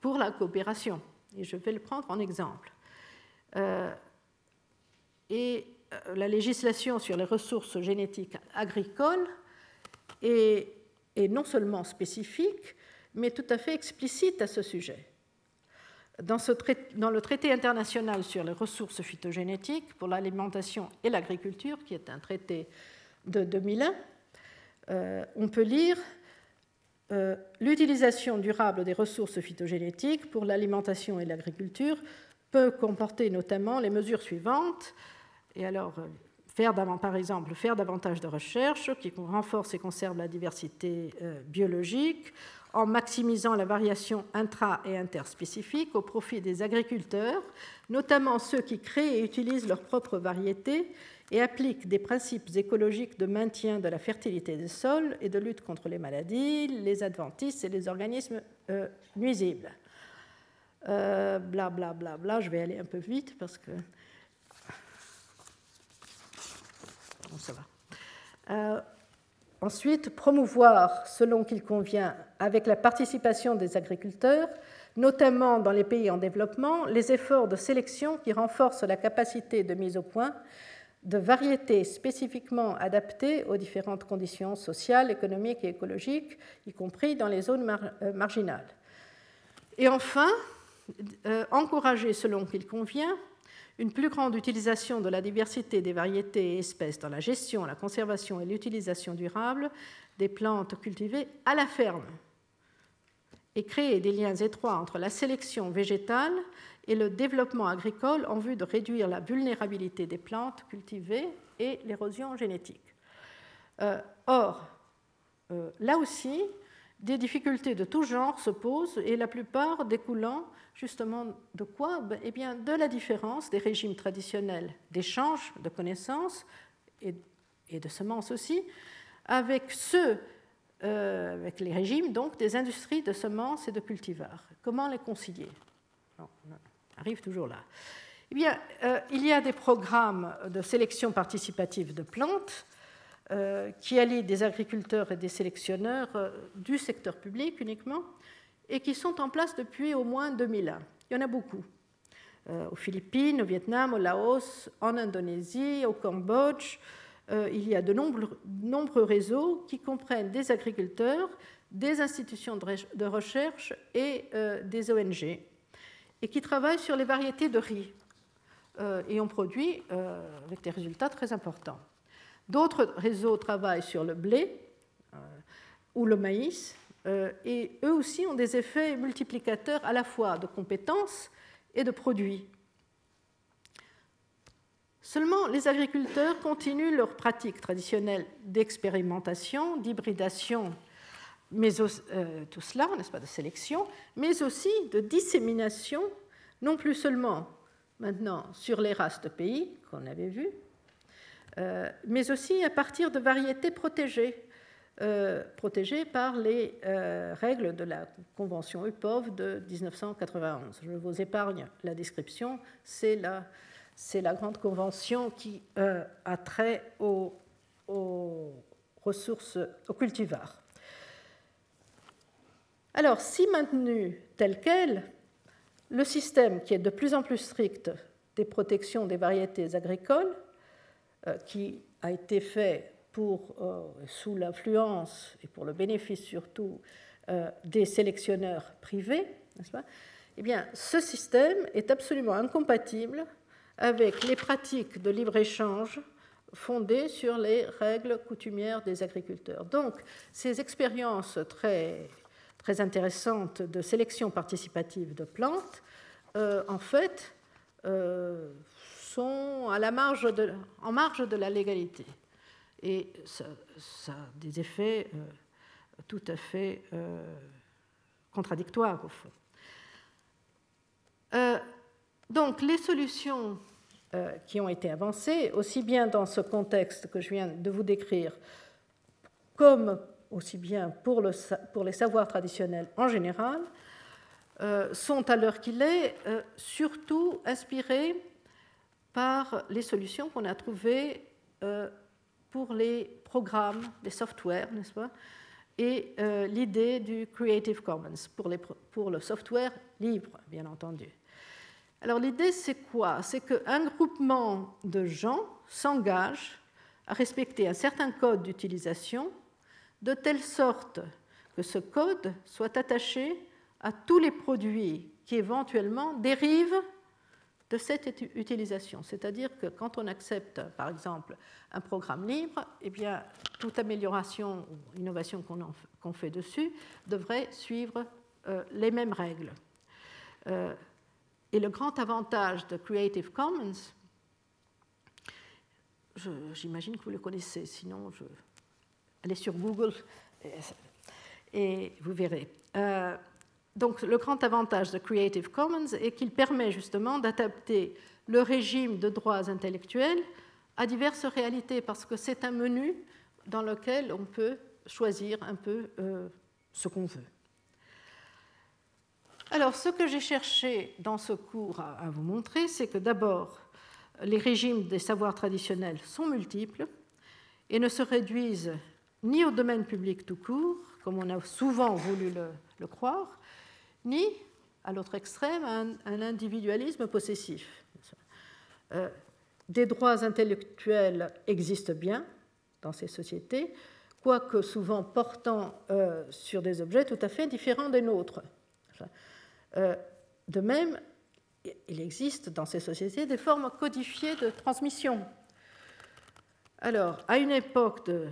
pour la coopération. Et je vais le prendre en exemple. Euh, et euh, la législation sur les ressources génétiques agricoles est, non seulement spécifique, mais tout à fait explicite à ce sujet. Dans, le traité international sur les ressources phytogénétiques pour l'alimentation et l'agriculture, qui est un traité de 2001, euh, on peut lire euh, L'utilisation durable des ressources phytogénétiques pour l'alimentation et l'agriculture peut comporter notamment les mesures suivantes. Et alors, euh, faire par exemple, faire davantage de recherches qui renforcent et conservent la diversité biologique en maximisant la variation intra- et interspécifique au profit des agriculteurs, notamment ceux qui créent et utilisent leurs propres variétés et appliquent des principes écologiques de maintien de la fertilité des sols et de lutte contre les maladies, les adventices et les organismes euh, nuisibles. Bla, bla, bla, bla, je vais aller un peu vite parce que ça va. Euh, ensuite, promouvoir, selon qu'il convient, avec la participation des agriculteurs, notamment dans les pays en développement, les efforts de sélection qui renforcent la capacité de mise au point de variétés spécifiquement adaptées aux différentes conditions sociales, économiques et écologiques, y compris dans les zones euh, marginales. Et enfin, euh, encourager, selon qu'il convient, une plus grande utilisation de la diversité des variétés et espèces dans la gestion, la conservation et l'utilisation durable des plantes cultivées à la ferme et créer des liens étroits entre la sélection végétale et le développement agricole en vue de réduire la vulnérabilité des plantes cultivées et l'érosion génétique. Euh, or, euh, là aussi, des difficultés de tout genre se posent et la plupart découlant justement de quoi? Ben, Eh bien, de la différence des régimes traditionnels d'échange de connaissances et, de semences aussi, avec ceux, euh, avec les régimes donc des industries de semences et de cultivars. Comment les concilier? On arrive toujours là. Eh bien, euh, il y a des programmes de sélection participative de plantes euh, qui allient des agriculteurs et des sélectionneurs du secteur public uniquement et qui sont en place depuis au moins 2001. Il y en a beaucoup. Aux Philippines, au Vietnam, au Laos, en Indonésie, au Cambodge. Euh, il y a de nombreux, réseaux qui comprennent des agriculteurs, des institutions de recherche et euh, des ONG, et qui travaillent sur les variétés de riz. et on produit avec des résultats très importants. D'autres réseaux travaillent sur le blé ou le maïs, et eux aussi ont des effets multiplicateurs à la fois de compétences et de produits. Seulement, les agriculteurs continuent leurs pratiques traditionnelles d'expérimentation, d'hybridation, mais euh, tout cela, n'est-ce pas, de sélection, mais aussi de dissémination, non plus seulement maintenant sur les races de pays qu'on avait vues, euh, mais aussi à partir de variétés protégées, euh, protégées par les règles de la Convention UPOV de 1991. Je vous épargne la description, c'est la c'est la grande convention qui euh, a trait aux, ressources, aux cultivars. Alors, si maintenu tel quel, le système qui est de plus en plus strict des protections des variétés agricoles, euh, qui a été fait pour, euh, sous l'influence et pour le bénéfice surtout des sélectionneurs privés, eh bien, ce système est absolument incompatible avec les pratiques de libre-échange fondées sur les règles coutumières des agriculteurs. Donc, ces expériences très, très intéressantes de sélection participative de plantes, euh, en fait, euh, sont en marge de la légalité. Et ça, a des effets euh, tout à fait contradictoires, au fond. Donc les solutions euh, qui ont été avancées, aussi bien dans ce contexte que je viens de vous décrire, comme aussi bien pour, les savoirs traditionnels en général, euh, sont à l'heure qu'il est euh, surtout inspirées par les solutions qu'on a trouvées pour les programmes, les softwares, n'est-ce pas, et l'idée du Creative Commons pour le software libre, bien entendu. Alors l'idée, c'est quoi? C'est qu'un groupement de gens s'engage à respecter un certain code d'utilisation de telle sorte que ce code soit attaché à tous les produits qui éventuellement dérivent de cette utilisation. C'est-à-dire que quand on accepte, par exemple, un programme libre, eh bien, toute amélioration ou innovation qu'on fait dessus devrait suivre euh, les mêmes règles. Euh, et le grand avantage de Creative Commons, j'imagine que vous le connaissez, sinon je, allez sur Google et, vous verrez. Euh, donc le grand avantage de Creative Commons est qu'il permet justement d'adapter le régime de droits intellectuels à diverses réalités, parce que c'est un menu dans lequel on peut choisir un peu euh, ce qu'on veut. Alors, ce que j'ai cherché dans ce cours à, vous montrer, c'est que d'abord, les régimes des savoirs traditionnels sont multiples et ne se réduisent ni au domaine public tout court, comme on a souvent voulu le, croire, ni, à l'autre extrême, à un, individualisme possessif. Euh, des droits intellectuels existent bien dans ces sociétés, quoique souvent portant euh, sur des objets tout à fait différents des nôtres. Euh, de même, il existe dans ces sociétés des formes codifiées de transmission. Alors, à une époque de,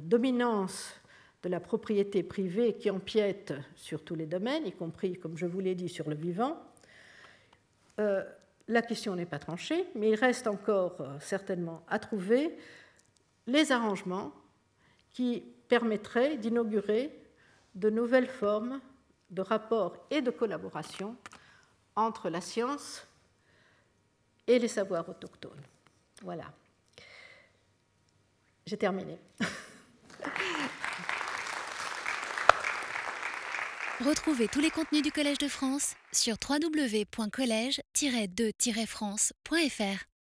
dominance de la propriété privée qui empiète sur tous les domaines, y compris, comme je vous l'ai dit, sur le vivant, euh, la question n'est pas tranchée, mais il reste encore euh, certainement à trouver les arrangements qui permettraient d'inaugurer de nouvelles formes de rapport et de collaboration entre la science et les savoirs autochtones. Voilà. J'ai terminé. Retrouvez tous les contenus du Collège de France sur www.colège-2-france.fr.